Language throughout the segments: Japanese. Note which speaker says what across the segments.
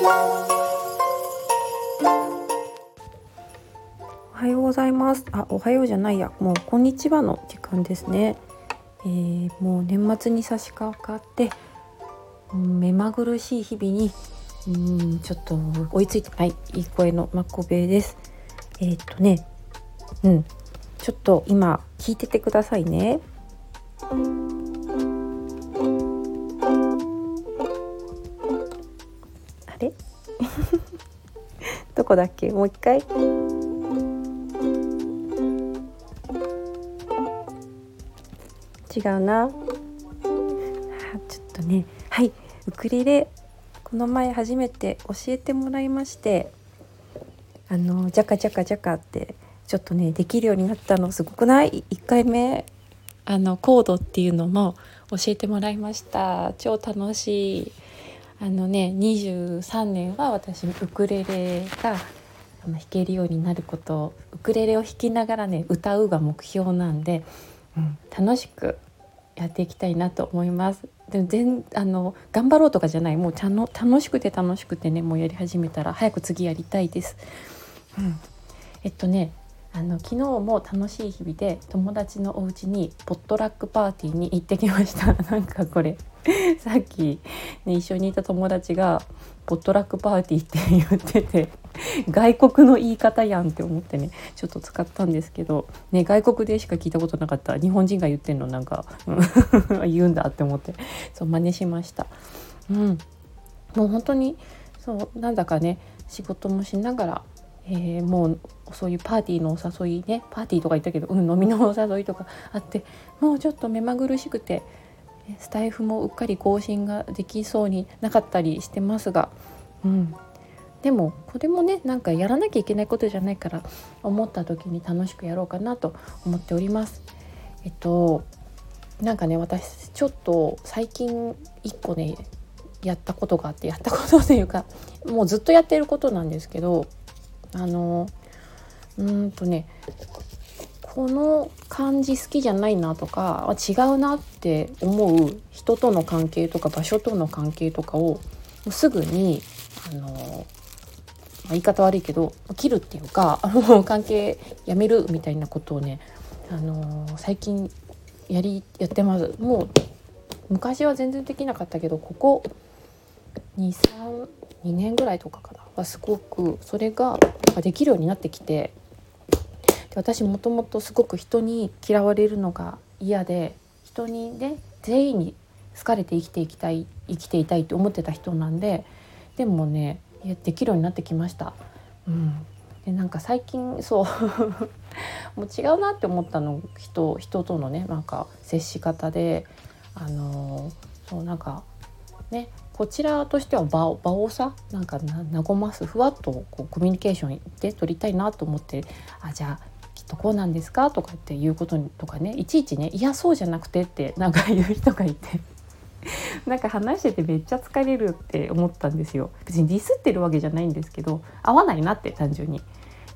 Speaker 1: おはようございます。あ、おはようじゃないや、もうこんにちはの時間ですね。えー、もう年末に差し掛かって、目まぐるしい日々に、うんちょっと追いついてないいい声のまこべです。えー、っとね、うん、ちょっと今聞いててくださいね。こだっけ？もう一回。違うな。あちょっとね。はい。ウクレレこの前初めて教えてもらいまして。あのジャカジャカジャカってちょっとねできるようになったのすごくない？1回目。あのコードっていうのも教えてもらいました。超楽しい。あのね23年は私ウクレレが弾けるようになることウクレレを弾きながらね歌うが目標なんで、うん、楽しくやっていきたいなと思います。でも全あの頑張ろうとかじゃないもうちゃの楽しくて楽しくてねもうやり始めたら早く次やりたいです。うん、えっとねあの昨日も楽しい日々で友達のお家にポットラックパーティーに行ってきました なんかこれ さっき、ね、一緒にいた友達がポットラックパーティーって言ってて外国の言い方やんって思ってねちょっと使ったんですけど、ね、外国でしか聞いたことなかった日本人が言ってんのなんか 言うんだって思ってそう真似しました。うん、もう本当にそうなんだかね仕事もしながら、えー、もうそういうパーティーのお誘いねパーティーとか言ったけど、うん、飲みのお誘いとかあってもうちょっと目まぐるしくてスタイフもうっかり更新ができそうになかったりしてますが、うん、でもこれもねなんかやらなきゃいけないことじゃないから思った時に楽しくやろうかなと思っております。えっとなんかね私ちょっと最近一個ねやったことがあってやったことというか もうずっとやってることなんですけどあのうんとねこの感じ好きじゃないなとか違うなって思う人との関係とか場所との関係とかをすぐにあの言い方悪いけど切るっていうかもう 関係やめるみたいなことをね、あの最近やりやってます。もう昔は全然できなかったけどここ232年ぐらいとかかな。はすごくそれができるようになってきて私もともとすごく人に嫌われるのが嫌で人にね全員に好かれて生きていきたい生きていたいって思ってた人なんででもねできるようになってきました。うん、でなんか最近そう もう違うなって思ったの人人とのねなんか接し方であのそうなんかねこちらとしては場を場をさなんか和ますふわっとこうコミュニケーションで取りたいなと思ってあじゃあとこうなんですか？とかっていうこととかねいちいちねいやそうじゃなくてってなんか言う人がいて。なんか話しててめっちゃ疲れるって思ったんですよ。別にディスってるわけじゃないんですけど合わないなって単純に。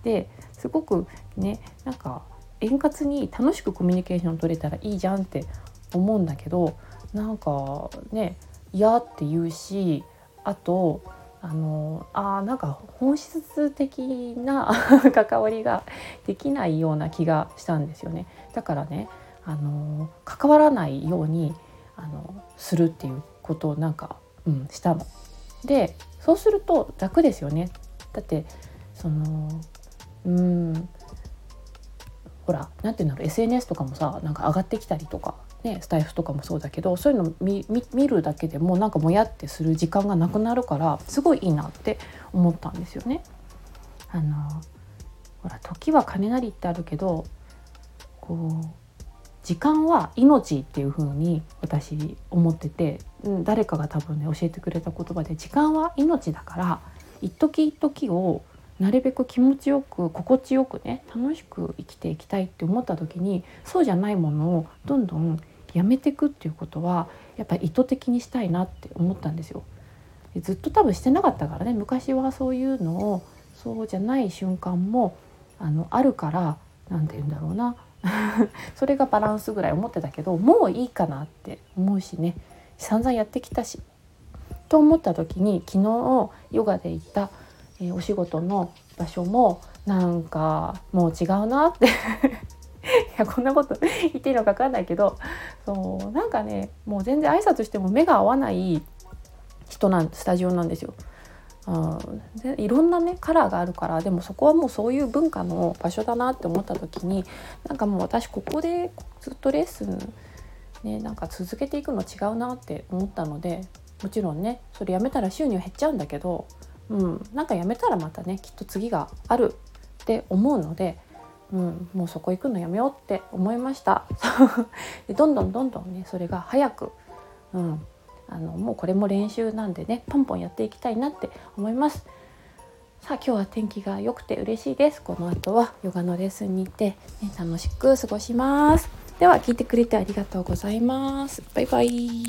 Speaker 1: ですごくねなんか円滑に楽しくコミュニケーション取れたらいいじゃんって思うんだけどなんかね嫌って言うしあとあのあなんか本質的な 関わりができないような気がしたんですよね。だからねあの関わらないようにあのするっていうことをなんか、うん、したの。でそうすると楽ですよね。だってそのうんほら何て言うんだろう SNS とかもさなんか上がってきたりとかね、スタイフとかもそうだけどそういうの見見るだけでもなんかもやってする時間がなくなるからすごいいいなって思ったんですよね。あのほら時は金なりってあるけどこう時間は命っていう風に私思ってて、うん、誰かが多分ね教えてくれた言葉で時間は命だから一時一時をなるべく気持ちよく心地よくね楽しく生きていきたいって思った時にそうじゃないものをどんどんやめていくっていうことはやっぱり意図的にしたいなって思ったんですよ。ずっと多分してなかったからね昔はそういうのをそうじゃない瞬間もあのあるから何て言うんだろうな。それがバランスぐらい思ってたけどもういいかなって思うしね。散々やってきたし。と思った時に昨日ヨガで行った、え、お仕事の場所もなんかもう違うなって いやこんなこと言っていいのか分かんないけどそうなんかねもう全然挨拶しても目が合わない人なんスタジオなんですよ。あでいろんなねカラーがあるからでもそこはもうそういう文化の場所だなって思った時になんかもう私ここでずっとレッスンねなんか続けていくの違うなって思ったのでもちろんねそれやめたら収入減っちゃうんだけど、うん、なんかやめたらまたねきっと次があるって思うので、うん、もうそこ行くのやめようって思いました でどんどんどんどんねそれが早く、うん、あのもうこれも練習なんでねポンポンやっていきたいなって思います。さあ今日は天気が良くて嬉しいです。この後はヨガのレッスンに行って、ね、楽しく過ごします。では聞いてくれてありがとうございます。バイバイ。